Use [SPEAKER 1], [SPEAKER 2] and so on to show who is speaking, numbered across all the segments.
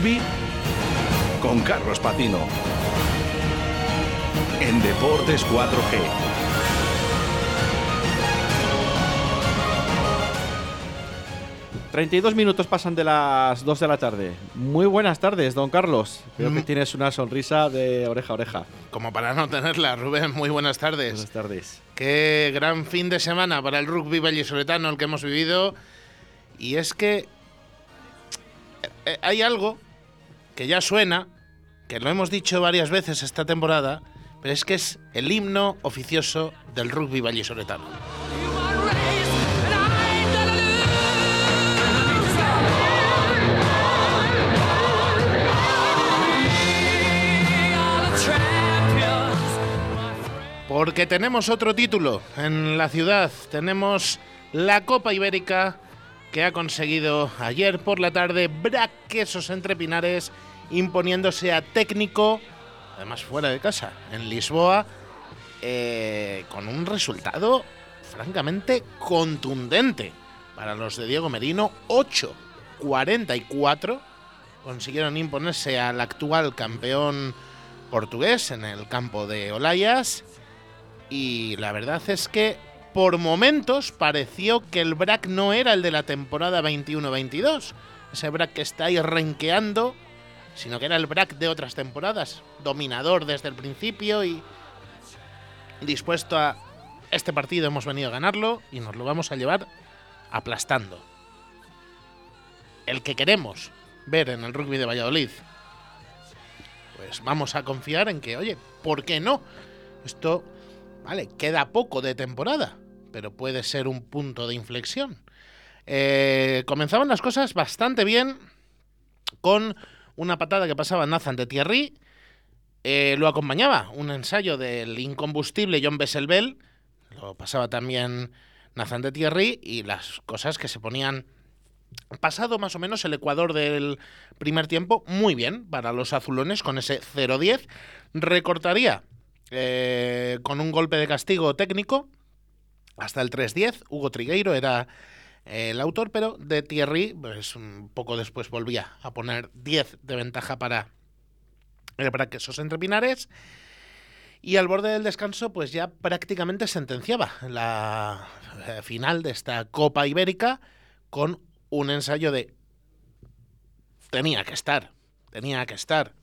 [SPEAKER 1] rugby con Carlos Patino. En Deportes 4G.
[SPEAKER 2] 32 minutos pasan de las 2 de la tarde. Muy buenas tardes, don Carlos. Veo que
[SPEAKER 3] Mm.
[SPEAKER 2] tienes una sonrisa de oreja a oreja.
[SPEAKER 3] Como para no tenerla, Rubén, muy buenas tardes.
[SPEAKER 2] Buenas tardes.
[SPEAKER 3] Qué gran fin de semana para el rugby vallisoletano el que hemos vivido. Y es que eh, hay algo que ya suena, que lo hemos dicho varias veces esta temporada, pero es que es el himno oficioso del rugby vallisoletano. Porque tenemos otro título en la ciudad. Tenemos la Copa Ibérica que ha conseguido ayer por la tarde Braquesos entre Pinares imponiéndose a técnico, además fuera de casa, en Lisboa, eh, con un resultado francamente contundente para los de Diego Merino. 8-44 consiguieron imponerse al actual campeón portugués en el campo de Olayas. Y la verdad es que por momentos pareció que el BRAC no era el de la temporada 21-22. Ese BRAC que está ahí renqueando, sino que era el BRAC de otras temporadas. Dominador desde el principio y dispuesto a... Este partido hemos venido a ganarlo y nos lo vamos a llevar aplastando. El que queremos ver en el rugby de Valladolid. Pues vamos a confiar en que, oye, ¿por qué no? Esto Vale, queda poco de temporada, pero puede ser un punto de inflexión. Eh, comenzaban las cosas bastante bien con una patada que pasaba Nathan de Thierry. Eh, lo acompañaba un ensayo del incombustible John Besselbel. Lo pasaba también Nathan de Thierry y las cosas que se ponían pasado más o menos el Ecuador del primer tiempo, muy bien para los azulones con ese 0-10. Recortaría eh, con un golpe de castigo técnico hasta el 3-10. Hugo Trigueiro era el autor, pero de Thierry, pues un poco después volvía a poner 10 de ventaja para el Braquesos entre Pinares. Y al borde del descanso, pues ya prácticamente sentenciaba la eh, final de esta Copa Ibérica con un ensayo de tenía que estar, tenía que estar.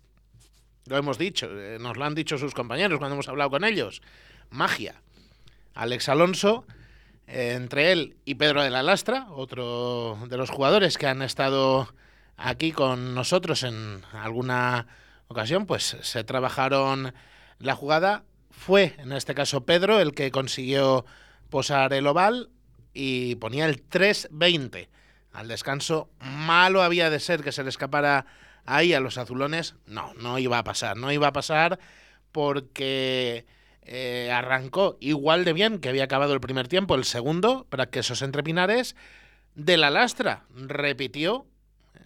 [SPEAKER 3] Lo hemos dicho, eh, nos lo han dicho sus compañeros cuando hemos hablado con ellos. Magia. Alex Alonso, eh, entre él y Pedro de la Lastra, otro de los jugadores que han estado aquí con nosotros en alguna ocasión, pues se trabajaron la jugada. Fue, en este caso, Pedro el que consiguió posar el oval y ponía el 3-20 al descanso. Malo había de ser que se le escapara ahí a los azulones. No, no iba a pasar, no iba a pasar porque eh, arrancó igual de bien que había acabado el primer tiempo, el segundo, para que esos entrepinares de la lastra repitió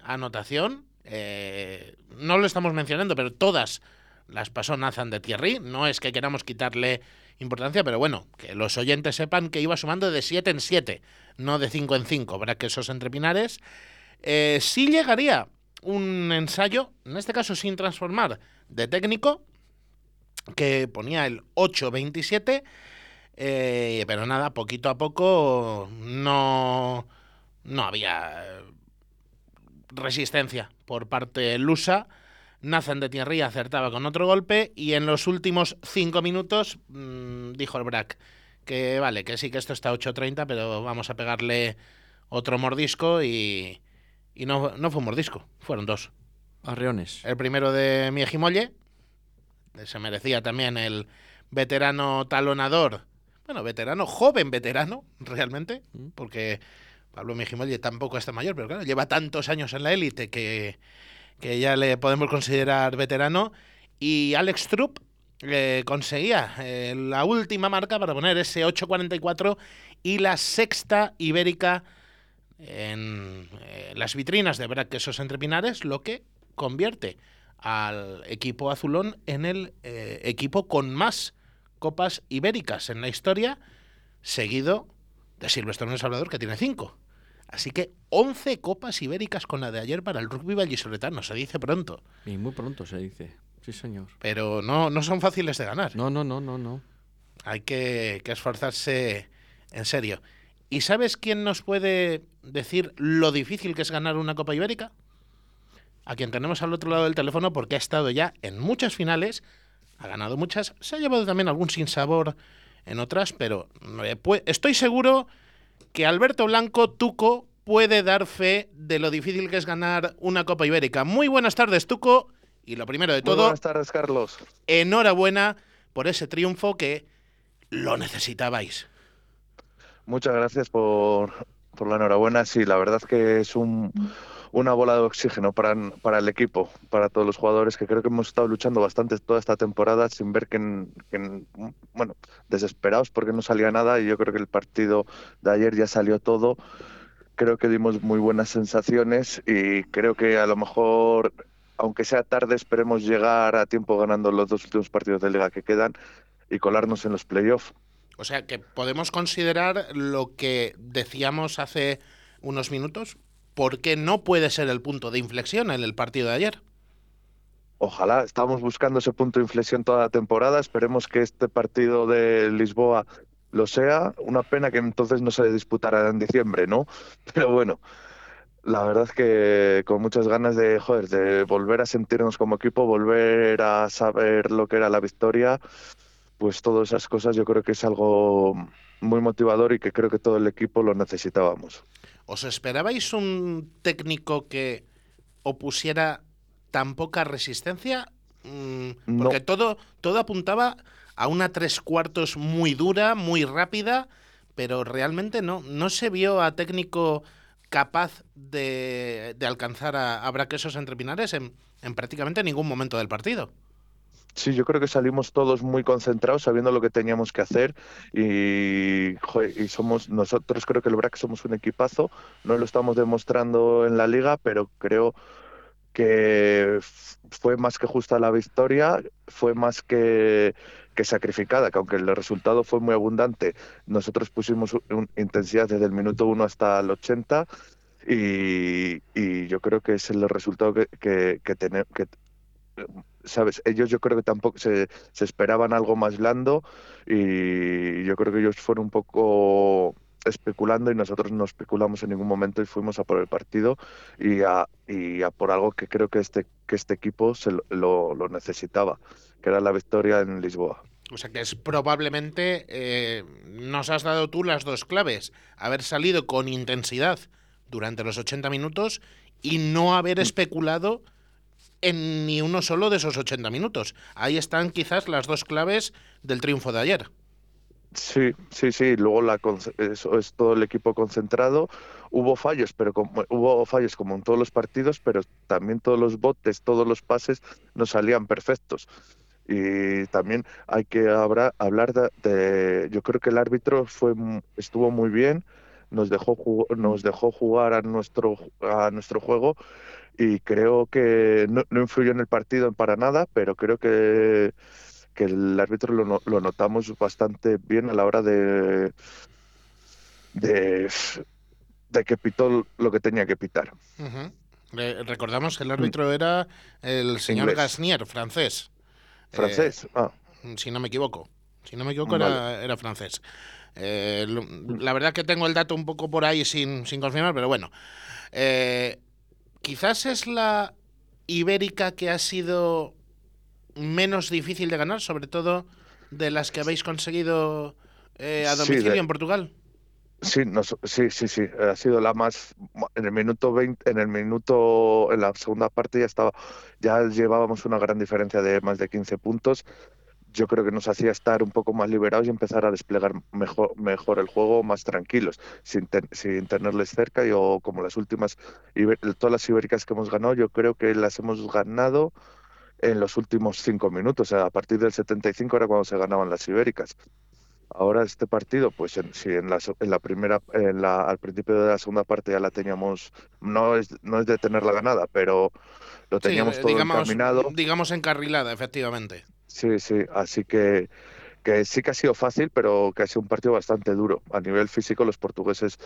[SPEAKER 3] anotación. Eh, no lo estamos mencionando, pero todas las pasó Nathan de Thierry. No es que queramos quitarle importancia, pero bueno, que los oyentes sepan que iba sumando de 7 en 7, no de 5 en 5, para que esos entrepinares eh, sí llegaría un ensayo, en este caso sin transformar, de técnico, que ponía el 8-27, eh, pero nada, poquito a poco no, no había resistencia por parte lusa. Nathan de Thierry acertaba con otro golpe y en los últimos cinco minutos mmm, dijo el Brack que vale, que sí que esto está 8.30, pero vamos a pegarle otro mordisco y, y no, no fue un mordisco, fueron dos.
[SPEAKER 2] Arreones.
[SPEAKER 3] El primero de Miejimolle, se merecía también el veterano talonador, bueno, veterano, joven veterano, realmente, porque Pablo Miejimolle tampoco está mayor, pero claro, lleva tantos años en la élite que, que ya le podemos considerar veterano. Y Alex Trupp eh, conseguía eh, la última marca para poner ese 8.44 y la sexta ibérica en eh, las vitrinas de Braquesos entre Pinares, lo que convierte al equipo azulón en el eh, equipo con más copas ibéricas en la historia, seguido de Silvestre Salvador, que tiene cinco. Así que 11 copas ibéricas con la de ayer para el rugby vallisoletano, se dice pronto.
[SPEAKER 2] Y muy pronto se dice, sí señor.
[SPEAKER 3] Pero no, no son fáciles de ganar.
[SPEAKER 2] No, no, no, no, no.
[SPEAKER 3] Hay que, que esforzarse en serio. ¿Y sabes quién nos puede decir lo difícil que es ganar una Copa Ibérica? A quien tenemos al otro lado del teléfono porque ha estado ya en muchas finales, ha ganado muchas, se ha llevado también algún sinsabor en otras, pero eh, estoy seguro que Alberto Blanco Tuco puede dar fe de lo difícil que es ganar una Copa Ibérica. Muy buenas tardes, Tuco. Y lo primero de
[SPEAKER 4] Muy
[SPEAKER 3] todo,
[SPEAKER 4] buenas tardes, Carlos.
[SPEAKER 3] enhorabuena por ese triunfo que lo necesitabais.
[SPEAKER 4] Muchas gracias por, por la enhorabuena. Sí, la verdad que es un, una bola de oxígeno para, para el equipo, para todos los jugadores, que creo que hemos estado luchando bastante toda esta temporada sin ver que, en- que en- bueno, desesperados porque no salía nada y yo creo que el partido de ayer ya salió todo. Creo que dimos muy buenas sensaciones y creo que a lo mejor, aunque sea tarde, esperemos llegar a tiempo ganando los dos últimos partidos de liga que quedan y colarnos en los playoffs.
[SPEAKER 3] O sea que podemos considerar lo que decíamos hace unos minutos, porque no puede ser el punto de inflexión en el partido de ayer.
[SPEAKER 4] Ojalá, estamos buscando ese punto de inflexión toda la temporada. Esperemos que este partido de Lisboa lo sea. Una pena que entonces no se disputara en diciembre, ¿no? Pero bueno, la verdad es que con muchas ganas de, joder, de volver a sentirnos como equipo, volver a saber lo que era la victoria, pues todas esas cosas yo creo que es algo muy motivador y que creo que todo el equipo lo necesitábamos.
[SPEAKER 3] ¿Os esperabais un técnico que opusiera tan poca resistencia? Mm,
[SPEAKER 4] No.
[SPEAKER 3] porque todo, todo apuntaba a una tres cuartos muy dura, muy rápida, pero realmente no, no se vio a técnico capaz de, de alcanzar a, a Braquesos entre Pinares en, en prácticamente ningún momento del partido.
[SPEAKER 4] Sí, yo creo que salimos todos muy concentrados, sabiendo lo que teníamos que hacer. Y, joder, y somos nosotros creo que el BRAC somos un equipazo, no lo estamos demostrando en la liga, pero creo que fue más que justa la victoria, fue más que, que sacrificada, que aunque el resultado fue muy abundante, nosotros pusimos un- intensidad desde el minuto 1 hasta el 80 y, y yo creo que es el resultado que, que, que, tene- que ¿sabes? Ellos yo creo que tampoco se, se esperaban algo más blando y yo creo que ellos fueron un poco especulando y nosotros no especulamos en ningún momento y fuimos a por el partido y a, y a por algo que creo que este, que este equipo se lo, lo- necesitaba, que era la victoria en Lisboa.
[SPEAKER 3] O sea que es probablemente, eh, nos has dado tú las dos claves, haber salido con intensidad durante los 80 minutos y no haber especulado en ni uno solo de esos 80 minutos. Ahí están quizás las dos claves del triunfo de ayer.
[SPEAKER 4] Sí, sí, sí. Luego la, eso es todo el equipo concentrado. Hubo fallos, pero como, hubo fallos como en todos los partidos, pero también todos los botes, todos los pases no salían perfectos. Y también hay que hablar de, yo creo que el árbitro fue estuvo muy bien, nos dejó nos dejó jugar a nuestro a nuestro juego y creo que no, no influyó en el partido para nada, pero creo que que el árbitro lo, lo notamos bastante bien a la hora de, de, de que pitó lo que tenía que pitar.
[SPEAKER 3] Re- recordamos que el árbitro era el señor
[SPEAKER 4] Inglés.
[SPEAKER 3] Gasnier, francés.
[SPEAKER 4] Francés. ah,
[SPEAKER 3] Eh, si no me equivoco. Si no me equivoco,
[SPEAKER 4] Vale.
[SPEAKER 3] era, era francés. Eh, lo- la verdad que tengo el dato un poco por ahí sin, sin confirmar, pero bueno. Eh, quizás es la ibérica que ha sido menos difícil de ganar, sobre todo de las que habéis conseguido eh, a
[SPEAKER 4] Sí,
[SPEAKER 3] domicilio
[SPEAKER 4] de-
[SPEAKER 3] en Portugal.
[SPEAKER 4] Sí, nos- sí, sí, sí. Ha sido la más. En el minuto 20, en el minuto, en la segunda parte ya estaba, ya llevábamos una gran diferencia de más de 15 puntos. Yo creo que nos hacía estar un poco más liberados y empezar a desplegar mejor, mejor el juego, más tranquilos, sin, ten- sin tenerles cerca. Yo, como las últimas, todas las ibéricas que hemos ganado, yo creo que las hemos ganado en los últimos cinco minutos. O sea, a partir del 75 era cuando se ganaban las ibéricas. Ahora este partido, pues en, si en la, en la primera, en la, al principio de la segunda parte ya la teníamos, no es, no es de tenerla ganada, pero lo teníamos
[SPEAKER 3] eh,
[SPEAKER 4] todo
[SPEAKER 3] digamos,
[SPEAKER 4] encaminado.
[SPEAKER 3] digamos encarrilada, efectivamente.
[SPEAKER 4] Sí, sí, así que, que sí que ha sido fácil, pero que ha sido un partido bastante duro. A nivel físico, los portugueses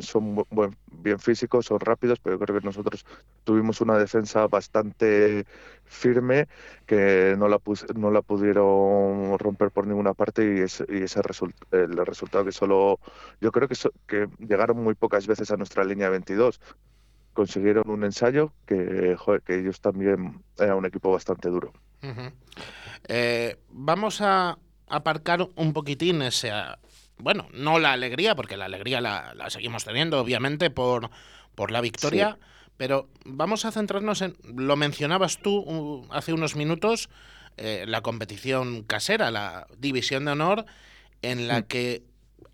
[SPEAKER 4] son bien físicos, son rápidos, pero creo que nosotros tuvimos una defensa bastante firme que no la, no la pudieron romper por ninguna parte y, ese, y ese el resultado que solo yo creo que, que llegaron muy pocas veces a nuestra línea 22 consiguieron un ensayo que, que ellos también eran un equipo bastante duro.
[SPEAKER 3] Eh, vamos a aparcar un poquitín ese, bueno, no la alegría, porque la alegría la, seguimos teniendo, obviamente, por, por la victoria, pero vamos a centrarnos en, lo mencionabas tú uh, hace unos minutos, eh, la competición casera, la división de honor, en la que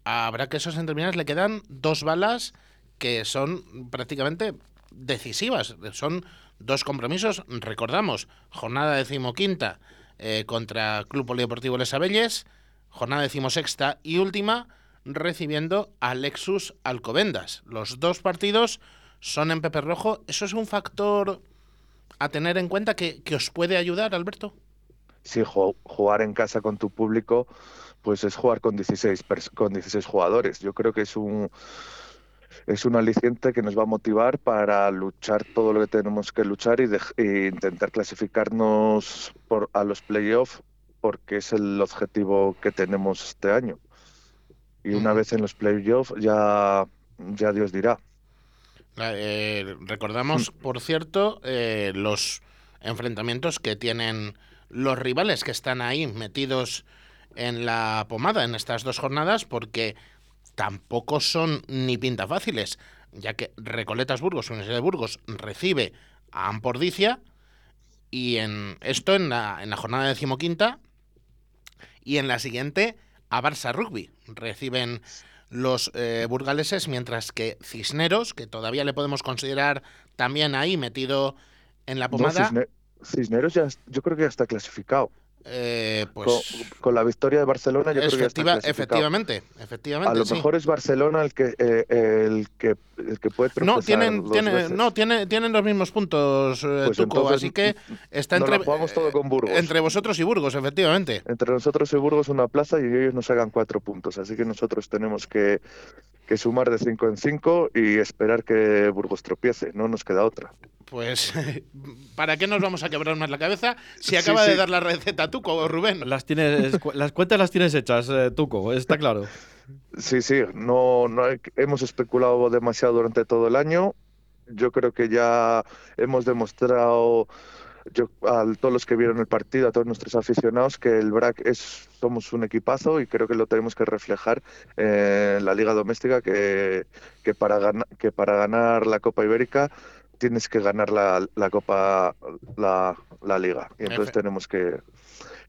[SPEAKER 3] habrá que esos terminales le quedan dos balas que son prácticamente decisivas. Son dos compromisos, recordamos, jornada decimoquinta eh, contra Club Polideportivo Les Abelles, jornada decimosexta y última recibiendo a Lexus Alcobendas. Los dos partidos son en Pepe Rojo. ¿Eso es un factor a tener en cuenta que, os puede ayudar, Alberto?
[SPEAKER 4] Sí, jugar en casa con tu público, pues es jugar con 16, con 16 jugadores. Yo creo que es un es un aliciente que nos va a motivar para luchar todo lo que tenemos que luchar y, intentar clasificarnos por, a los playoffs porque es el objetivo que tenemos este año. Y una vez en los playoffs ya, ya Dios dirá.
[SPEAKER 3] Eh, recordamos, por cierto, eh, los enfrentamientos que tienen los rivales que están ahí metidos en la pomada en estas dos jornadas, porque tampoco son ni pinta fáciles, ya que Recoletas Burgos, Universidad de Burgos, recibe a Ampordicia y en esto en la, en la jornada decimoquinta y en la siguiente a Barça Rugby. Reciben los eh, burgaleses, mientras que Cisneros, que todavía le podemos considerar también ahí metido en la pomada.
[SPEAKER 4] Cisneros ya, yo creo que ya está clasificado.
[SPEAKER 3] Eh, pues
[SPEAKER 4] con, la victoria de Barcelona, yo creo que
[SPEAKER 3] efectivamente, efectivamente.
[SPEAKER 4] A lo mejor es Barcelona el que eh, el que el que puede
[SPEAKER 3] No tienen no tiene, tienen los mismos puntos eh, pues Tuco, así que está entre
[SPEAKER 4] todo con Burgos.
[SPEAKER 3] entre vosotros y Burgos, efectivamente.
[SPEAKER 4] Entre nosotros y Burgos una plaza y ellos nos hagan cuatro puntos, así que nosotros tenemos que, que sumar de cinco en cinco y esperar que Burgos tropiece, no nos queda otra
[SPEAKER 3] pues ¿para qué nos vamos a quebrar más la cabeza si acaba de dar la receta Tuco, Rubén?
[SPEAKER 2] Las, tienes, las cuentas las tienes hechas, eh, Tuco, está claro.
[SPEAKER 4] Sí, sí, no, no hemos especulado demasiado durante todo el año. Yo creo que ya hemos demostrado yo, a todos los que vieron el partido, a todos nuestros aficionados, que el BRAC es, somos un equipazo y creo que lo tenemos que reflejar en la liga doméstica, que, que, para, que para ganar la Copa Ibérica tienes que ganar la, la Copa, la, la, Liga. Y entonces tenemos que,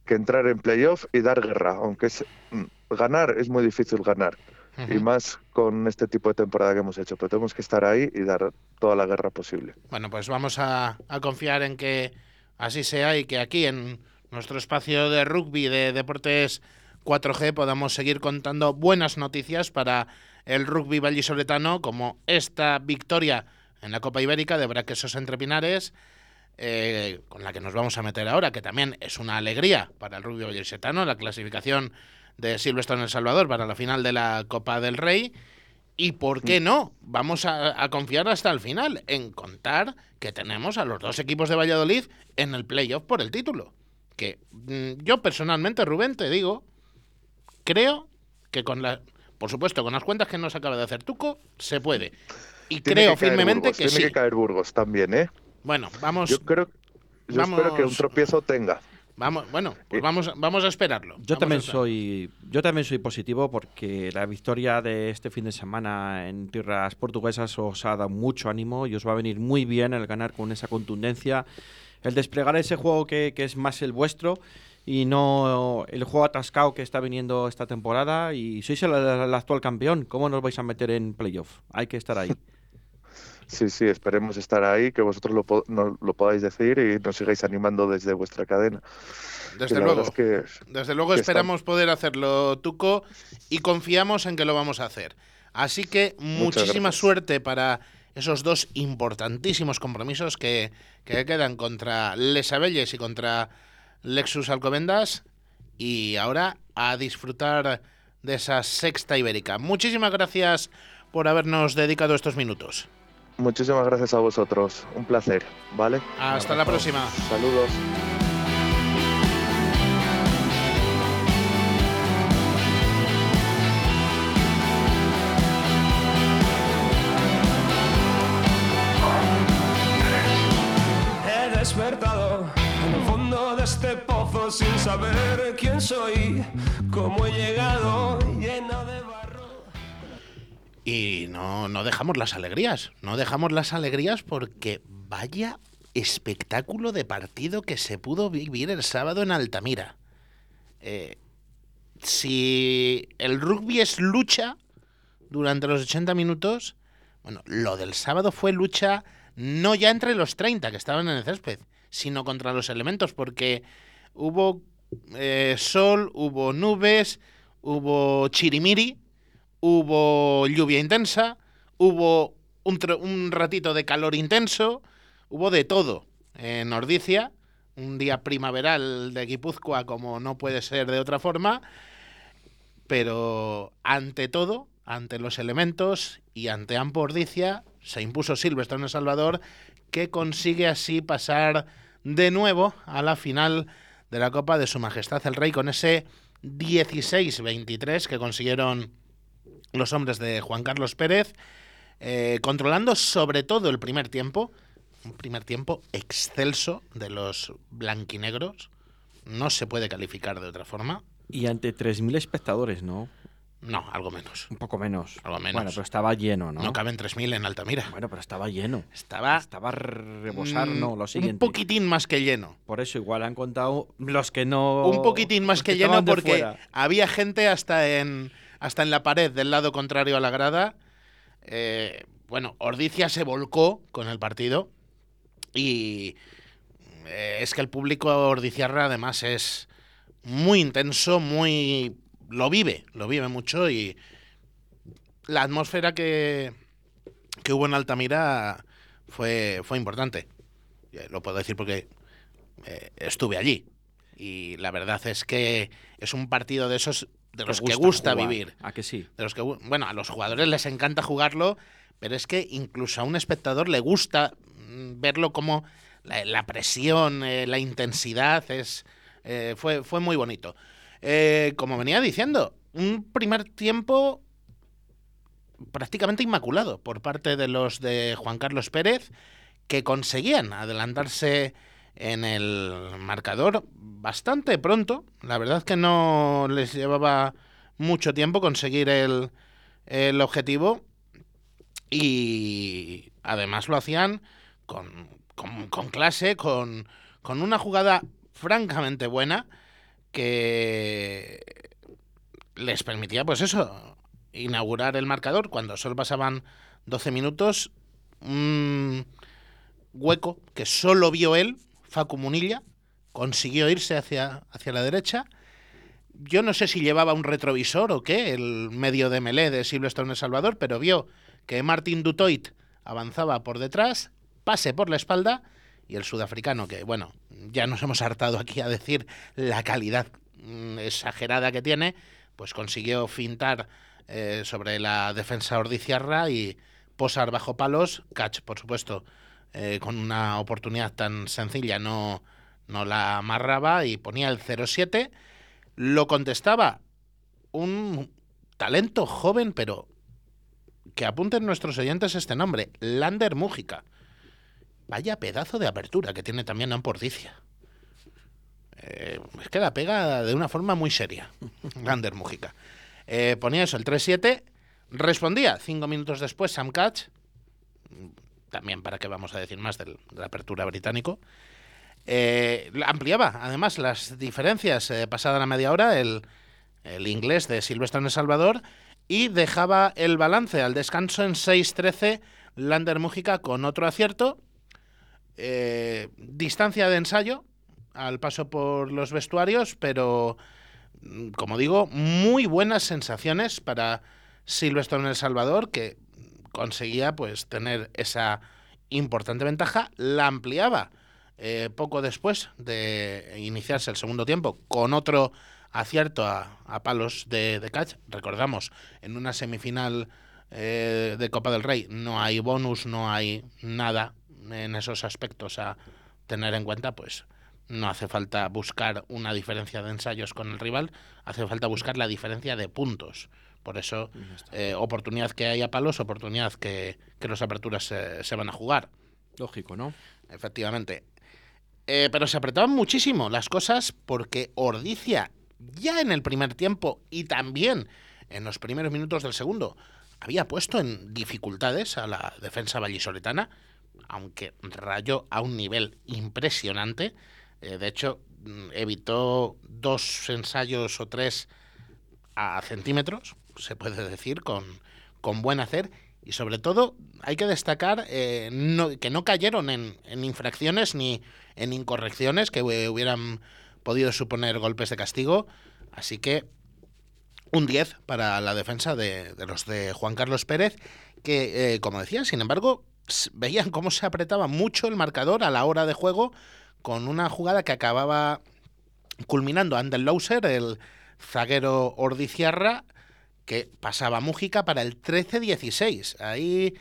[SPEAKER 4] que, entrar en playoff y dar guerra, aunque es, mm, ganar es muy difícil ganar. Y más con este tipo de temporada que hemos hecho, pero tenemos que estar ahí y dar toda la guerra posible.
[SPEAKER 3] Bueno, pues vamos a, a confiar en que así sea y que aquí en nuestro espacio de rugby de deportes 4G podamos seguir contando buenas noticias para el rugby vallisoletano como esta victoria en la Copa Ibérica de Braquesos entre Pinares, eh, con la que nos vamos a meter ahora, que también es una alegría para el rugby vallisoletano, la clasificación de Silvestre en El Salvador para la final de la Copa del Rey. Y por qué no, vamos a, confiar hasta el final en contar que tenemos a los dos equipos de Valladolid en el playoff por el título. Que mm, yo personalmente, Rubén, te digo, creo que con la, por supuesto, con las cuentas que nos acaba de hacer Tuco, se puede. Y creo firmemente que
[SPEAKER 4] sí.
[SPEAKER 3] Tiene
[SPEAKER 4] que caer Burgos también, ¿eh?
[SPEAKER 3] Bueno, vamos.
[SPEAKER 4] Yo creo, yo espero que un tropiezo tenga.
[SPEAKER 3] Vamos, bueno, pues vamos, vamos a esperarlo.
[SPEAKER 2] Yo también soy, yo también soy positivo porque la victoria de este fin de semana en tierras portuguesas os ha dado mucho ánimo y os va a venir muy bien el ganar con esa contundencia, el desplegar ese juego que, que es más el vuestro y no el juego atascado que está viniendo esta temporada y sois el, el actual campeón. ¿Cómo nos vais a meter en playoff? Hay que estar ahí.
[SPEAKER 4] Sí, sí, esperemos estar ahí, que vosotros lo, lo podáis decir y nos sigáis animando desde vuestra cadena.
[SPEAKER 3] Desde luego, desde luego esperamos poder hacerlo, Tuco, y confiamos en que lo vamos a hacer. Así que muchísima suerte para esos dos importantísimos compromisos que, que quedan contra Les Abelles y contra Lexus Alcobendas. Y ahora a disfrutar de esa sexta ibérica. Muchísimas gracias por habernos dedicado estos minutos.
[SPEAKER 4] Muchísimas gracias a vosotros. Un placer, ¿vale?
[SPEAKER 3] Hasta la próxima.
[SPEAKER 4] Saludos.
[SPEAKER 5] He despertado en el fondo de este pozo sin saber quién soy, cómo he llegado.
[SPEAKER 3] Y no, no dejamos las alegrías, no dejamos las alegrías porque vaya espectáculo de partido que se pudo vivir el sábado en Altamira. Eh, si el rugby es lucha durante los 80 minutos, bueno, lo del sábado fue lucha no ya entre los 30 que estaban en el césped, sino contra los elementos, porque hubo eh, sol, hubo nubes, hubo chirimiri, hubo lluvia intensa, hubo un, ratito de calor intenso, hubo de todo. En Ordicia, un día primaveral de Guipúzcoa como no puede ser de otra forma, pero ante todo, ante los elementos y ante Ampo Ordicia, se impuso Silvestre en El Salvador, que consigue así pasar de nuevo a la final de la Copa de Su Majestad el Rey con ese 16-23 que consiguieron los hombres de Juan Carlos Pérez, eh, controlando sobre todo el primer tiempo, un primer tiempo excelso de los blanquinegros, no se puede calificar de otra forma,
[SPEAKER 2] Y ante 3.000 espectadores, ¿no?
[SPEAKER 3] no, algo menos.
[SPEAKER 2] Un poco menos.
[SPEAKER 3] Algo menos.
[SPEAKER 2] Bueno, pero estaba lleno, ¿no?
[SPEAKER 3] No, caben 3.000 en Altamira.
[SPEAKER 2] Bueno, pero estaba lleno.
[SPEAKER 3] Estaba
[SPEAKER 2] Estaba a rebosar,
[SPEAKER 3] mm,
[SPEAKER 2] no, lo
[SPEAKER 3] un
[SPEAKER 2] siguiente.
[SPEAKER 3] poquitín más que lleno.
[SPEAKER 2] Por eso igual han contado los que no...
[SPEAKER 3] un poquitín más
[SPEAKER 2] los
[SPEAKER 3] que lleno porque había gente hasta en hasta en la pared del lado contrario a la grada. Eh, bueno, Ordicia se volcó con el partido y eh, es que el público ordiciarra además es muy intenso, muy lo vive, lo vive mucho y la atmósfera que, que hubo en Altamira fue, fue importante. Eh, Lo puedo decir porque estuve allí. Y la verdad es que es un partido de esos de los que gusta
[SPEAKER 2] jugar.
[SPEAKER 3] vivir.
[SPEAKER 2] ¿A que sí?
[SPEAKER 3] De los que, bueno, a los jugadores les encanta jugarlo, pero es que incluso a un espectador le gusta mm, verlo como la, la presión, eh, la intensidad, es eh, fue, fue muy bonito. Eh, como venía diciendo, un primer tiempo prácticamente inmaculado por parte de los de Juan Carlos Pérez, que conseguían adelantarse en el marcador bastante pronto. La verdad es que no les llevaba mucho tiempo conseguir el, el objetivo y además lo hacían con, con- clase, con, con una jugada francamente buena que les permitía, pues eso, inaugurar el marcador cuando solo pasaban 12 minutos. Un hueco que solo vio él, Facu Munilla, consiguió irse hacia, hacia la derecha. Yo no sé si llevaba un retrovisor o qué, el medio de melé de Silvestre Salvador, pero vio que Martin Dutoit avanzaba por detrás, pase por la espalda y el sudafricano, que bueno, ya nos hemos hartado aquí a decir la calidad mm, exagerada que tiene, pues consiguió fintar eh, sobre la defensa ordiciarra y posar bajo palos. Catch, por supuesto, eh, con una oportunidad tan sencilla no, no la amarraba y ponía el 0-7. Lo contestaba un talento joven, pero que apunten nuestros oyentes este nombre, Lander Mújica. Vaya pedazo de apertura que tiene también Ampordicia. Eh, es que la pega de una forma muy seria, Lander Mújica. Eh, ponía eso, el 3-7. Respondía cinco minutos después Sam Catch. También para qué vamos a decir más del- de la apertura británico. Eh, ampliaba además las diferencias eh, pasada la media hora el, el inglés de Silvestre en El Salvador y dejaba el balance al descanso en 6-13 Lander Mújica con otro acierto. Eh, distancia de ensayo al paso por los vestuarios, pero mm, como digo, muy buenas sensaciones para Silvestre en El Salvador, que conseguía pues tener esa importante ventaja, la ampliaba eh, poco después de iniciarse el segundo tiempo con otro acierto a, a palos de, de catch. Recordamos, en una semifinal eh, de Copa del Rey no hay bonus, no hay nada en esos aspectos a tener en cuenta, pues no hace falta buscar una diferencia de ensayos con el rival, hace falta buscar la diferencia de puntos. Por eso, eh, oportunidad que haya palos, oportunidad que, que las aperturas se, se van a jugar.
[SPEAKER 2] Lógico, ¿no?
[SPEAKER 3] Efectivamente. Eh, pero se apretaban muchísimo las cosas porque Ordicia, ya en el primer tiempo y también en los primeros minutos del segundo, había puesto en dificultades a la defensa vallisoletana, aunque rayó a un nivel impresionante. Eh, de hecho, mm, evitó dos ensayos o tres a centímetros, se puede decir, con, con buen hacer. Y sobre todo, hay que destacar eh, que no cayeron en, en infracciones ni en incorrecciones que hu- hubieran podido suponer golpes de castigo. Así que un 10 para la defensa de, de los de Juan Carlos Pérez, que, eh, como decía, sin embargo, veían cómo se apretaba mucho el marcador a la hora de juego con una jugada que acababa culminando Andel Lauser, el zaguero Ordiciarra, que pasaba Mújica para el 13-16. Ahí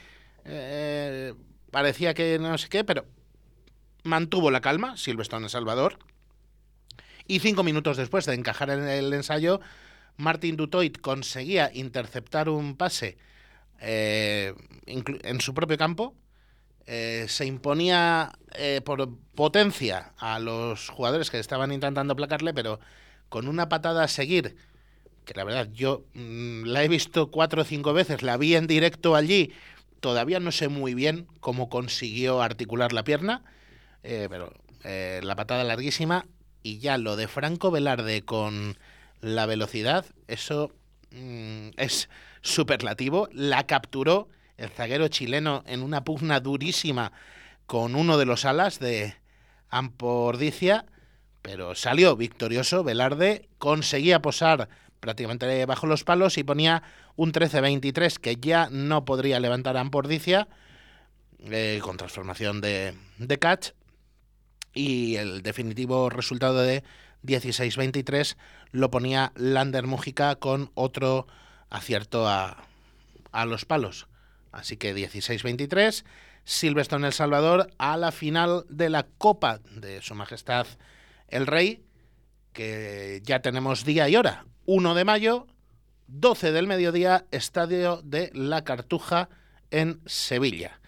[SPEAKER 3] eh, parecía que no sé qué, pero mantuvo la calma Silverstone El Salvador. Y cinco minutos después de encajar en el ensayo, Martin Dutoit conseguía interceptar un pase eh, en su propio campo. eh, se imponía por potencia a los jugadores que estaban intentando aplacarle, pero con una patada a seguir, que la verdad yo mm, la he visto cuatro o cinco veces, la vi en directo allí, todavía no sé muy bien cómo consiguió articular la pierna, eh, pero eh, la patada larguísima y ya lo de Franco Velarde con la velocidad, eso mm, es superlativo. La capturó el zaguero chileno en una pugna durísima con uno de los alas de Ampordicia, pero salió victorioso. Velarde conseguía posar prácticamente bajo los palos y ponía un 13-23 que ya no podría levantar a Ampordicia eh, con transformación de, de catch y el definitivo resultado de 16-23 lo ponía Lander Mújica con otro acierto a, a los palos. Así que 16-23, Silverstone El Salvador a la final de la Copa de Su Majestad el Rey, que ya tenemos día y hora. 1 de mayo, 12 del mediodía, Estadio de la Cartuja en Sevilla.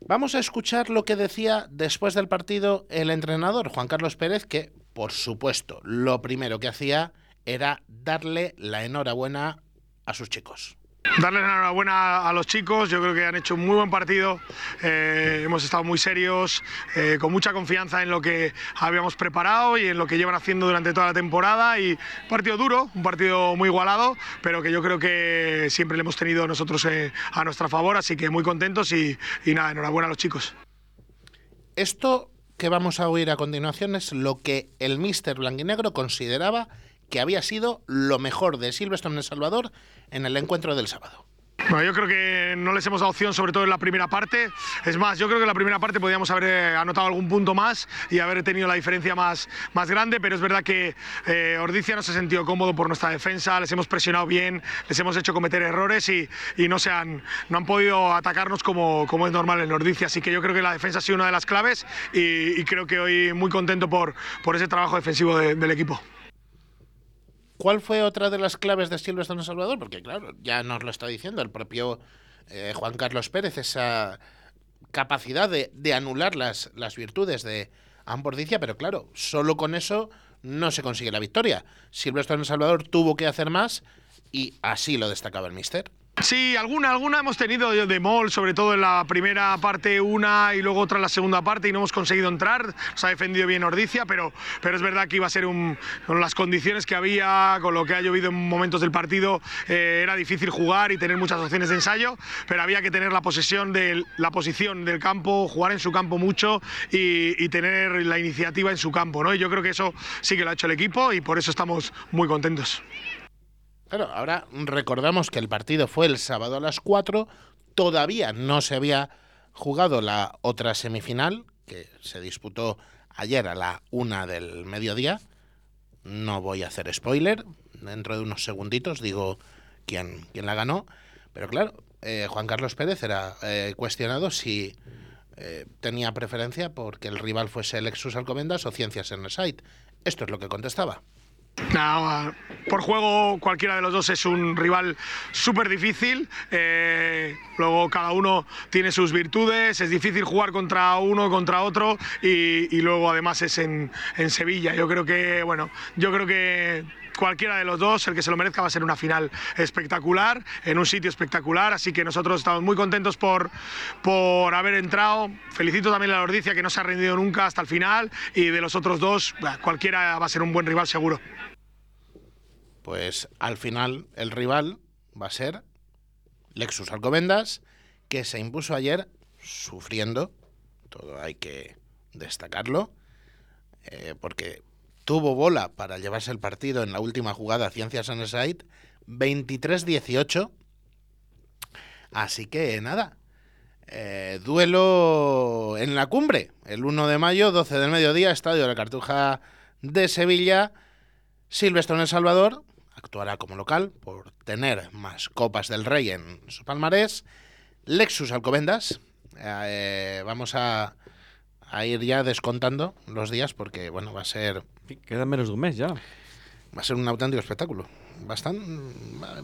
[SPEAKER 3] Vamos a escuchar lo que decía después del partido el entrenador Juan Carlos Pérez, que por supuesto lo primero que hacía era darle la enhorabuena a sus chicos.
[SPEAKER 6] Darles enhorabuena a los chicos, yo creo que han hecho un muy buen partido, eh, hemos estado muy serios, eh, con mucha confianza en lo que habíamos preparado y en lo que llevan haciendo durante toda la temporada y un partido duro, un partido muy igualado, pero que yo creo que siempre le hemos tenido nosotros eh, a nuestra favor, así que muy contentos y, nada, enhorabuena a los chicos.
[SPEAKER 3] Esto que vamos a oír a continuación es lo que el míster blanquinegro consideraba que había sido lo mejor de Silverstone en El Salvador en el encuentro del sábado.
[SPEAKER 6] Bueno, yo creo que no les hemos dado opción, sobre todo en la primera parte. Es más, yo creo que en la primera parte podíamos haber eh, anotado algún punto más y haber tenido la diferencia más, más grande, pero es verdad que eh, Ordicia no se sentido cómodo por nuestra defensa, les hemos presionado bien, les hemos hecho cometer errores y, y no, se han, no han podido atacarnos como, como es normal en Ordicia. Así que yo creo que la defensa ha sido una de las claves y, y creo que hoy muy contento por, por ese trabajo defensivo de- del equipo.
[SPEAKER 3] ¿Cuál fue otra de las claves de Silverstone en Salvador? Porque claro, ya nos lo está diciendo el propio eh, Juan Carlos Pérez, esa capacidad de, anular las, las virtudes de Ambordicia, pero claro, solo con eso no se consigue la victoria. Silverstone en Salvador tuvo que hacer más y así lo destacaba el mister.
[SPEAKER 6] Sí, alguna, alguna hemos tenido de- mol, sobre todo en la primera parte una y luego otra en la segunda parte y no hemos conseguido entrar. Nos ha defendido bien Ordicia, pero, pero es verdad que iba a ser un, con las condiciones que había, con lo que ha llovido en momentos del partido, eh, era difícil jugar y tener muchas opciones de ensayo, pero había que tener la posesión de la posición del campo, jugar en su campo mucho y, y tener la iniciativa en su campo, ¿no? Y yo creo que eso sí que lo ha hecho el equipo y por eso estamos muy contentos.
[SPEAKER 3] Claro, ahora recordamos que el partido fue el sábado a las 4, todavía no se había jugado la otra semifinal, que se disputó ayer a la una del mediodía. No voy a hacer spoiler, dentro de unos segunditos digo quién, quién la ganó, Pero claro, eh, Juan Carlos Pérez era eh, cuestionado si eh, tenía preferencia porque el rival fuese Lexus Alcobendas o Ciencias en el site. Esto es lo que contestaba.
[SPEAKER 6] Nada, por juego cualquiera de los dos es un rival súper difícil. eh, luego cada uno tiene sus virtudes. Es difícil jugar contra uno contra otro y, y luego además es en, en Sevilla. Yo creo que bueno, yo creo que cualquiera de los dos, el que se lo merezca, va a ser una final espectacular, en un sitio espectacular. Así que nosotros estamos muy contentos por, por haber entrado. Felicito también a la Ordicia que no se ha rendido nunca hasta el final. Y de los otros dos, cualquiera va a ser un buen rival seguro.
[SPEAKER 3] Pues al final el rival va a ser Lexus Alcobendas, que se impuso ayer sufriendo, todo hay que destacarlo, eh, porque tuvo bola para llevarse el partido en la última jugada Ciencias site, 23-18. Así que nada, eh, duelo en la cumbre, el 1 de mayo, 12 del mediodía, Estadio de la Cartuja de Sevilla. Silvestre en El Salvador actuará como local por tener más copas del Rey en su palmarés. Lexus Alcobendas. eh, vamos a, a ir ya descontando los días porque bueno va a ser
[SPEAKER 2] Queda menos de un mes ya.
[SPEAKER 3] va a ser un auténtico espectáculo. Bastante,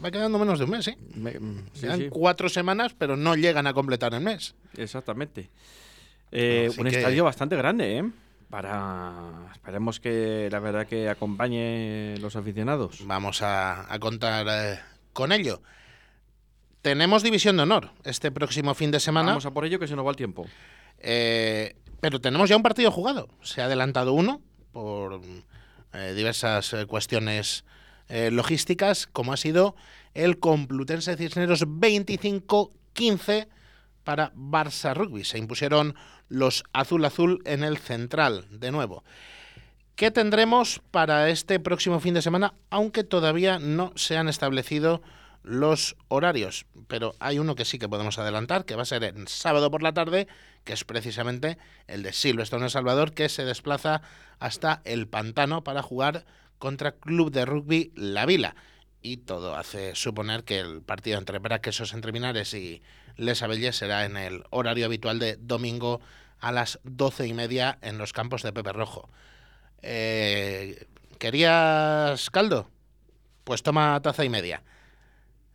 [SPEAKER 3] va quedando menos de un mes,
[SPEAKER 2] mm, sí,
[SPEAKER 3] Quedan
[SPEAKER 2] sí,
[SPEAKER 3] cuatro semanas, pero no llegan a completar el mes.
[SPEAKER 2] exactamente. Eh, un
[SPEAKER 3] que-
[SPEAKER 2] estadio bastante grande, ¿eh? Para. Esperemos que la verdad que acompañe los aficionados.
[SPEAKER 3] Vamos a, a contar eh, con ello. Tenemos división de honor este próximo fin de semana.
[SPEAKER 2] Vamos a por ello que se nos va el tiempo.
[SPEAKER 3] Eh, pero tenemos ya un partido jugado. Se ha adelantado uno por eh, diversas cuestiones logísticas, como ha sido el Complutense Cisneros 25-15 para Barça Rugby. Se impusieron los azul-azul en el central, de nuevo. ¿Qué tendremos para este próximo fin de semana? Aunque todavía no se han establecido los horarios, pero hay uno que sí que podemos adelantar, que va a ser en sábado por la tarde, que es precisamente el de Silverstone El Salvador, que se desplaza hasta el Pantano para jugar contra Club de Rugby La Vila. Y todo hace suponer que el partido entre Braquesos entre Minares y Les Abelles será en el horario habitual de domingo a las doce y media en los campos de Pepe Rojo. Eh, ¿Querías caldo? Pues toma taza y media.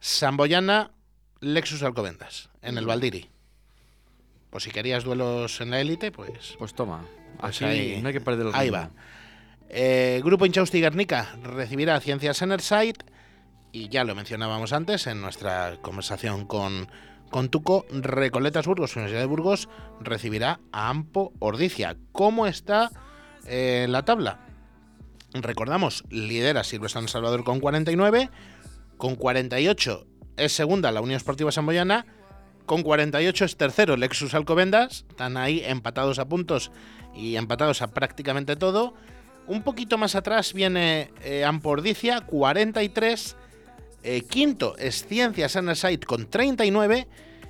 [SPEAKER 3] Samboyana, Lexus Alcobendas, en el Valdiri. Pues si querías duelos en la élite, pues
[SPEAKER 2] Pues toma.
[SPEAKER 3] Pues
[SPEAKER 2] Así
[SPEAKER 3] ahí-
[SPEAKER 2] no hay que perder el
[SPEAKER 3] ahí va. Eh, Grupo Inchausti Guernica recibirá a Ciencias Enerside y ya lo mencionábamos antes en nuestra conversación con, con Tuco, Recoletas Burgos, Universidad de Burgos, recibirá a Ampo Ordicia. ¿Cómo está eh, la tabla? Recordamos, lidera Silvestre San Salvador con 49, con 48 es segunda la Unión Esportiva Samboyana, con 48 es tercero Lexus Alcobendas, están ahí empatados a puntos y empatados a prácticamente todo. Un poquito más atrás viene eh, Ampordicia, 43. Eh, quinto es Ciencias Enerside con 39.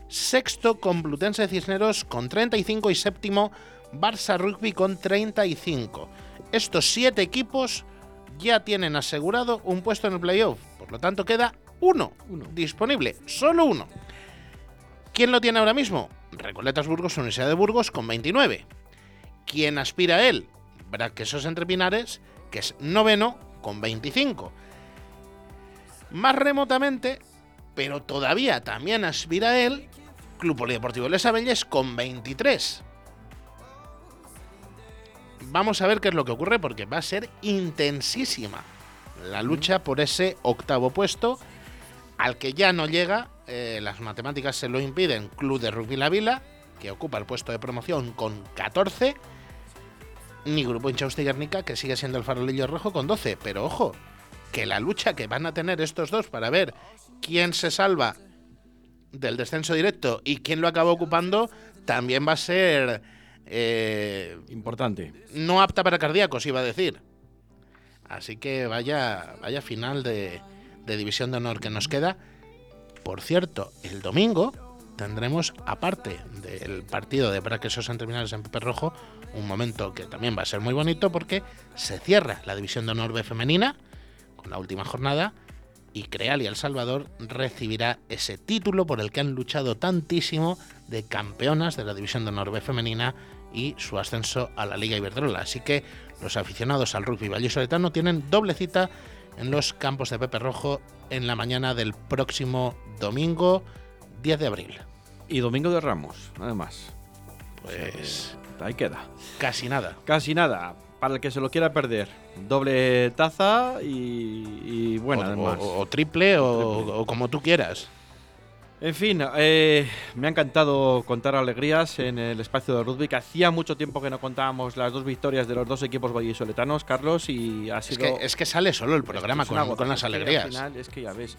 [SPEAKER 3] Sexto Complutense Cisneros con 35 y séptimo Barça Rugby con 35. Estos siete equipos ya tienen asegurado un puesto en el playoff. Por lo tanto, queda uno, disponible, solo uno. ¿Quién lo tiene ahora mismo? Recoletas Burgos, Universidad de Burgos con 29. ¿Quién aspira a él? Braquesos Entre Pinares, que es noveno con 25. Más remotamente, pero todavía también aspira a él, Club Polideportivo Les Abelles con 23. Vamos a ver qué es lo que ocurre porque va a ser intensísima la lucha por ese octavo puesto al que ya no llega, eh, las matemáticas se lo impiden, Club de Rugby La Vila, que ocupa el puesto de promoción con 14, ni Grupo Inchausti Guernica, que sigue siendo el farolillo rojo con 12. Pero ojo, que la lucha que van a tener estos dos para ver quién se salva del descenso directo y quién lo acaba ocupando, también va a ser eh,
[SPEAKER 2] Importante.
[SPEAKER 3] no apta para cardíacos, iba a decir. Así que vaya, vaya final de, de división de honor que nos queda. Por cierto, el domingo tendremos, aparte del partido de Braquesos en terminales en Pepe Rojo, un momento que también va a ser muy bonito porque se cierra la división de honor B femenina con la última jornada y Creal y El Salvador recibirá ese título por el que han luchado tantísimo de campeonas de la División de Honor B femenina y su ascenso a la Liga Iberdrola. Así que los aficionados al rugby vallisoletano tienen doble cita en los campos de Pepe Rojo en la mañana del próximo domingo 10 de abril.
[SPEAKER 2] Y Domingo de Ramos, además.
[SPEAKER 3] Pues
[SPEAKER 2] Ahí queda.
[SPEAKER 3] casi nada.
[SPEAKER 2] Casi nada. Para el que se lo quiera perder. Doble taza y, y bueno,
[SPEAKER 3] o,
[SPEAKER 2] además.
[SPEAKER 3] o- o triple o, o como tú quieras.
[SPEAKER 2] En fin, eh, me ha encantado contar alegrías en el espacio de rugby, que hacía mucho tiempo que no contábamos las dos victorias de los dos equipos vallisoletanos, Carlos, y ha
[SPEAKER 3] Es
[SPEAKER 2] sido...
[SPEAKER 3] que, es que sale solo el programa
[SPEAKER 2] es
[SPEAKER 3] con, las
[SPEAKER 2] al
[SPEAKER 3] alegrías.
[SPEAKER 2] final es que ya ves.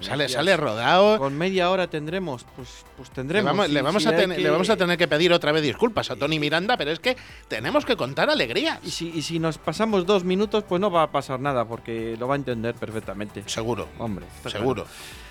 [SPEAKER 3] Sale, sale rodado.
[SPEAKER 2] Con media hora tendremos, pues, pues
[SPEAKER 3] Le
[SPEAKER 2] tendremos.
[SPEAKER 3] vamos, le vamos
[SPEAKER 2] si
[SPEAKER 3] a
[SPEAKER 2] que-
[SPEAKER 3] le vamos a tener que pedir otra vez disculpas a Tony Miranda, pero es que tenemos que contar alegrías.
[SPEAKER 2] Y si, y si nos pasamos dos minutos, pues no va a pasar nada, porque lo va a entender perfectamente.
[SPEAKER 3] Seguro,
[SPEAKER 2] Hombre,
[SPEAKER 3] seguro.
[SPEAKER 2] claro.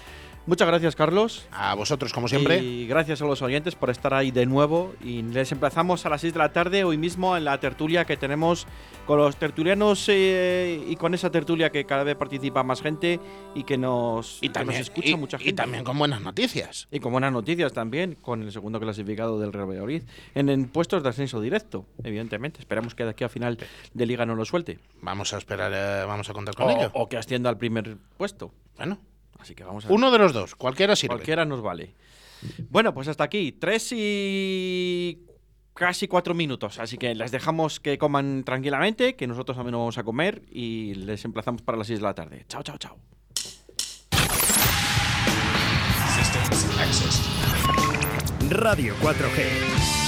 [SPEAKER 2] Muchas gracias, Carlos.
[SPEAKER 3] A vosotros, como siempre.
[SPEAKER 2] Y gracias a los oyentes por estar ahí de nuevo. Y les emplazamos a las 6 de la tarde, hoy mismo, en la tertulia que tenemos con los tertulianos eh, y con esa tertulia que cada vez participa más gente y que nos,
[SPEAKER 3] Y
[SPEAKER 2] que
[SPEAKER 3] también,
[SPEAKER 2] nos escucha
[SPEAKER 3] y-
[SPEAKER 2] mucha
[SPEAKER 3] y
[SPEAKER 2] gente.
[SPEAKER 3] también con buenas noticias.
[SPEAKER 2] Y con buenas noticias también, con el segundo clasificado del Real Valladolid. En, en puestos de ascenso directo, evidentemente. Esperamos que de aquí a final de liga no lo suelte.
[SPEAKER 3] Vamos a esperar, eh, vamos a contar con
[SPEAKER 2] O,
[SPEAKER 3] ello.
[SPEAKER 2] o que ascienda al primer puesto.
[SPEAKER 3] Bueno,
[SPEAKER 2] Así que vamos a
[SPEAKER 3] uno de los dos, cualquiera sirve.
[SPEAKER 2] Cualquiera nos vale. Bueno, pues hasta aquí. Tres y casi cuatro minutos. Así que les dejamos que coman tranquilamente, que nosotros también vamos a comer y les emplazamos para las 6 de la tarde. Chao, chao, chao.
[SPEAKER 7] Radio 4G.